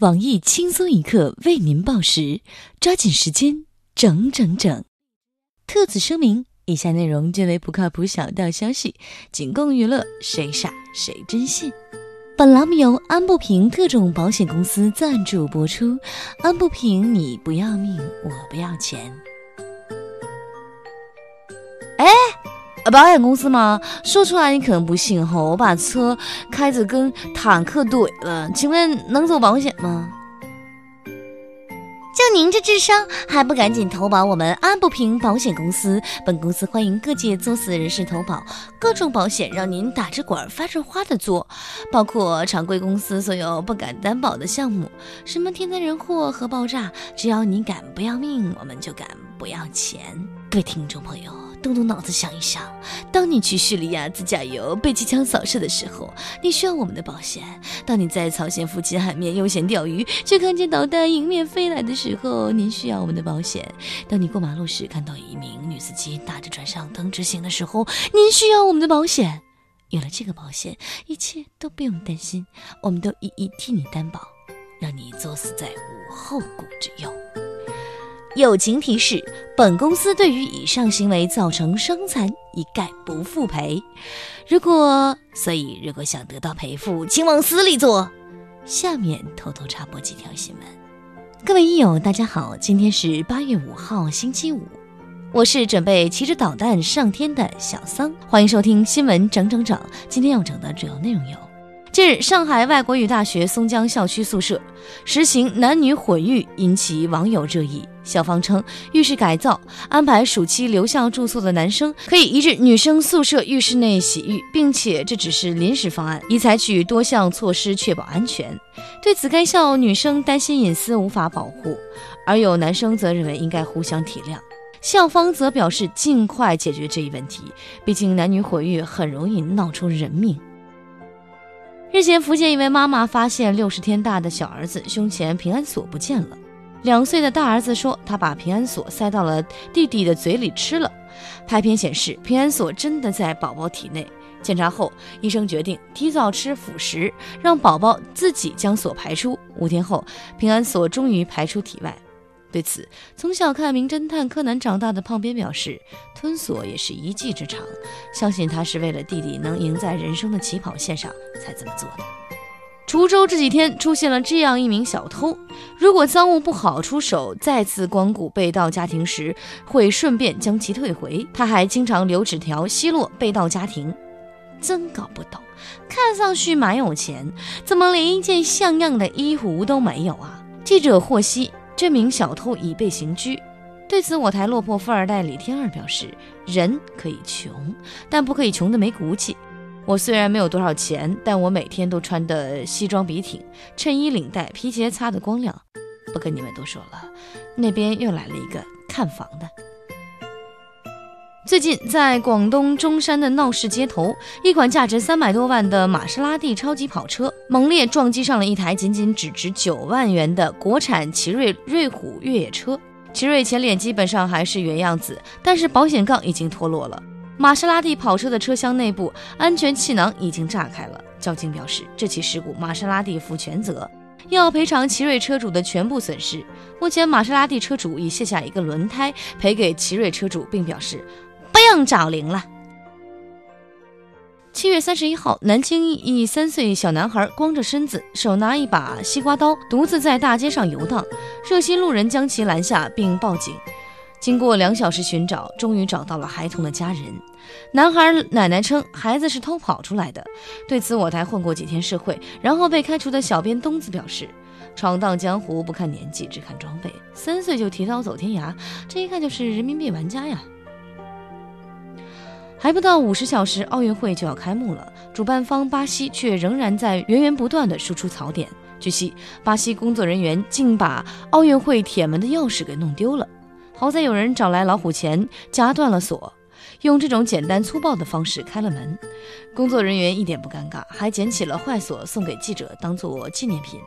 网易轻松一刻为您报时，抓紧时间，整整整。特此声明：以下内容均为不靠谱小道消息，仅供娱乐，谁傻谁真信。本栏目由安不平特种保险公司赞助播出。安不平，你不要命，我不要钱。保险公司吗？说出来你可能不信哈，我把车开着跟坦克怼了，请问能走保险吗？就您这智商，还不赶紧投保我们安不平保险公司？本公司欢迎各界作死人士投保，各种保险让您打着滚发着花的做，包括常规公司所有不敢担保的项目，什么天灾人祸和爆炸，只要你敢不要命，我们就敢不要钱。各位听众朋友。动动脑子想一想，当你去叙利亚自驾游被机枪扫射的时候，你需要我们的保险；当你在朝鲜附近海面悠闲钓鱼，却看见导弹迎面飞来的时候，您需要我们的保险；当你过马路时看到一名女司机打着转向灯直行的时候，您需要我们的保险。有了这个保险，一切都不用担心，我们都一一替你担保，让你作死在无后顾之忧。友情提示：本公司对于以上行为造成伤残，一概不复赔。如果所以，如果想得到赔付，请往死里做。下面偷偷插播几条新闻。各位益友，大家好，今天是八月五号，星期五，我是准备骑着导弹上天的小桑，欢迎收听新闻整整整。今天要整的主要内容有。近日，上海外国语大学松江校区宿舍实行男女混浴，引起网友热议。校方称，浴室改造安排暑期留校住宿的男生可以移至女生宿舍浴室内洗浴，并且这只是临时方案，已采取多项措施确保安全。对此，该校女生担心隐私无法保护，而有男生则认为应该互相体谅。校方则表示尽快解决这一问题，毕竟男女混浴很容易闹出人命。日前，福建一位妈妈发现六十天大的小儿子胸前平安锁不见了。两岁的大儿子说，他把平安锁塞到了弟弟的嘴里吃了。拍片显示，平安锁真的在宝宝体内。检查后，医生决定提早吃辅食，让宝宝自己将锁排出。五天后，平安锁终于排出体外。对此，从小看《名侦探柯南》长大的胖边表示，吞锁也是一技之长，相信他是为了弟弟能赢在人生的起跑线上才这么做的。滁州这几天出现了这样一名小偷，如果赃物不好出手，再次光顾被盗家庭时，会顺便将其退回。他还经常留纸条奚落被盗家庭，真搞不懂，看上去蛮有钱，怎么连一件像样的衣服都没有啊？记者获悉。这名小偷已被刑拘。对此，我台落魄富二代李天二表示：“人可以穷，但不可以穷的没骨气。我虽然没有多少钱，但我每天都穿的西装笔挺，衬衣领带、皮鞋擦得光亮。不跟你们多说了，那边又来了一个看房的。”最近，在广东中山的闹市街头，一款价值三百多万的玛莎拉蒂超级跑车猛烈撞击上了一台仅仅只值九万元的国产奇瑞瑞虎越野车。奇瑞前脸基本上还是原样子，但是保险杠已经脱落了。玛莎拉蒂跑车的车厢内部安全气囊已经炸开了。交警表示，这起事故玛莎拉蒂负全责，要赔偿奇瑞车主的全部损失。目前，玛莎拉蒂车主已卸下一个轮胎赔给奇瑞车主，并表示。不用找零了。七月三十一号，南京一三岁小男孩光着身子，手拿一把西瓜刀，独自在大街上游荡。热心路人将其拦下并报警。经过两小时寻找，终于找到了孩童的家人。男孩奶奶称，孩子是偷跑出来的。对此，我台混过几天社会，然后被开除的小编东子表示：闯荡江湖不看年纪，只看装备。三岁就提刀走天涯，这一看就是人民币玩家呀。还不到五十小时，奥运会就要开幕了，主办方巴西却仍然在源源不断的输出槽点。据悉，巴西工作人员竟把奥运会铁门的钥匙给弄丢了，好在有人找来老虎钳夹断了锁，用这种简单粗暴的方式开了门。工作人员一点不尴尬，还捡起了坏锁送给记者当做纪念品。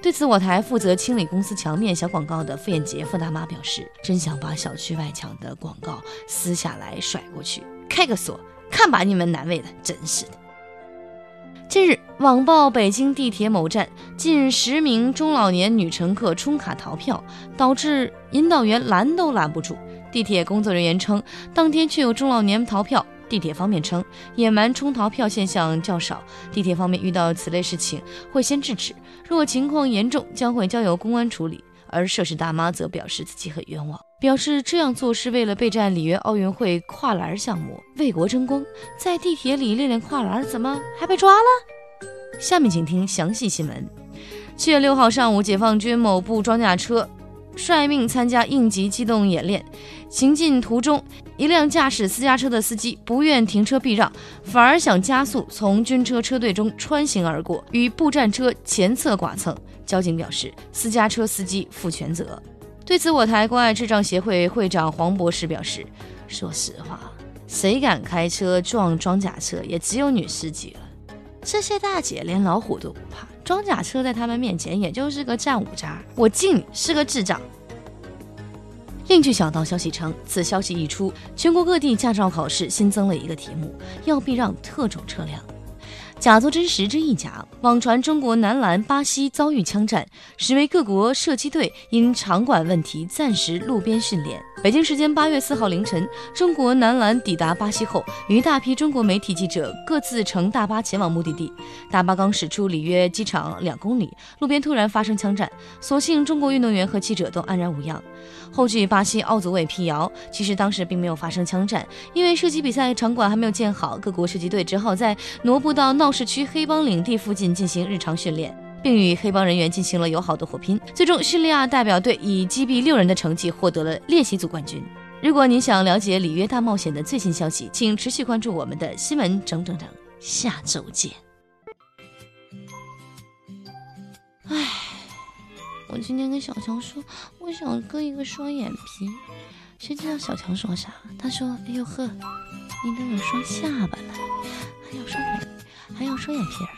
对此，我台负责清理公司墙面小广告的傅艳杰傅大妈表示：“真想把小区外墙的广告撕下来甩过去。”开个锁，看把你们难为的，真是的。近日，网曝北京地铁某站近十名中老年女乘客充卡逃票，导致引导员拦都拦不住。地铁工作人员称，当天确有中老年逃票。地铁方面称，野蛮充逃票现象较少。地铁方面遇到此类事情会先制止，若情况严重，将会交由公安处理。而涉事大妈则表示自己很冤枉，表示这样做是为了备战里约奥运会跨栏项目，为国争光。在地铁里练练跨栏，怎么还被抓了？下面请听详细新闻。七月六号上午，解放军某部装甲车率命参加应急机动演练，行进途中，一辆驾驶私家车的司机不愿停车避让，反而想加速从军车车队中穿行而过，与步战车前侧剐蹭。交警表示，私家车司机负全责。对此，我台关爱智障协会会长黄博士表示：“说实话，谁敢开车撞装甲车，也只有女司机了。这些大姐连老虎都不怕，装甲车在他们面前也就是个战五渣。我敬你是个智障。”另据小道消息称，此消息一出，全国各地驾照考试新增了一个题目：要避让特种车辆。假作真实之一假，网传中国男篮巴西遭遇枪战，实为各国射击队因场馆问题暂时路边训练。北京时间八月四号凌晨，中国男篮抵达巴西后，与大批中国媒体记者各自乘大巴前往目的地。大巴刚驶出里约机场两公里，路边突然发生枪战，所幸中国运动员和记者都安然无恙。后据巴西奥组委辟谣，其实当时并没有发生枪战，因为射击比赛场馆还没有建好，各国射击队只好在挪步到闹市区黑帮领地附近进行日常训练。并与黑帮人员进行了友好的火拼，最终叙利亚代表队以击毙六人的成绩获得了练习组冠军。如果您想了解里约大冒险的最新消息，请持续关注我们的新闻整整整，下周见。唉，我今天跟小强说，我想割一个双眼皮，谁知道小强说啥？他说：“哎呦呵，你都有双下巴了，还有双眼，还有双眼皮儿。”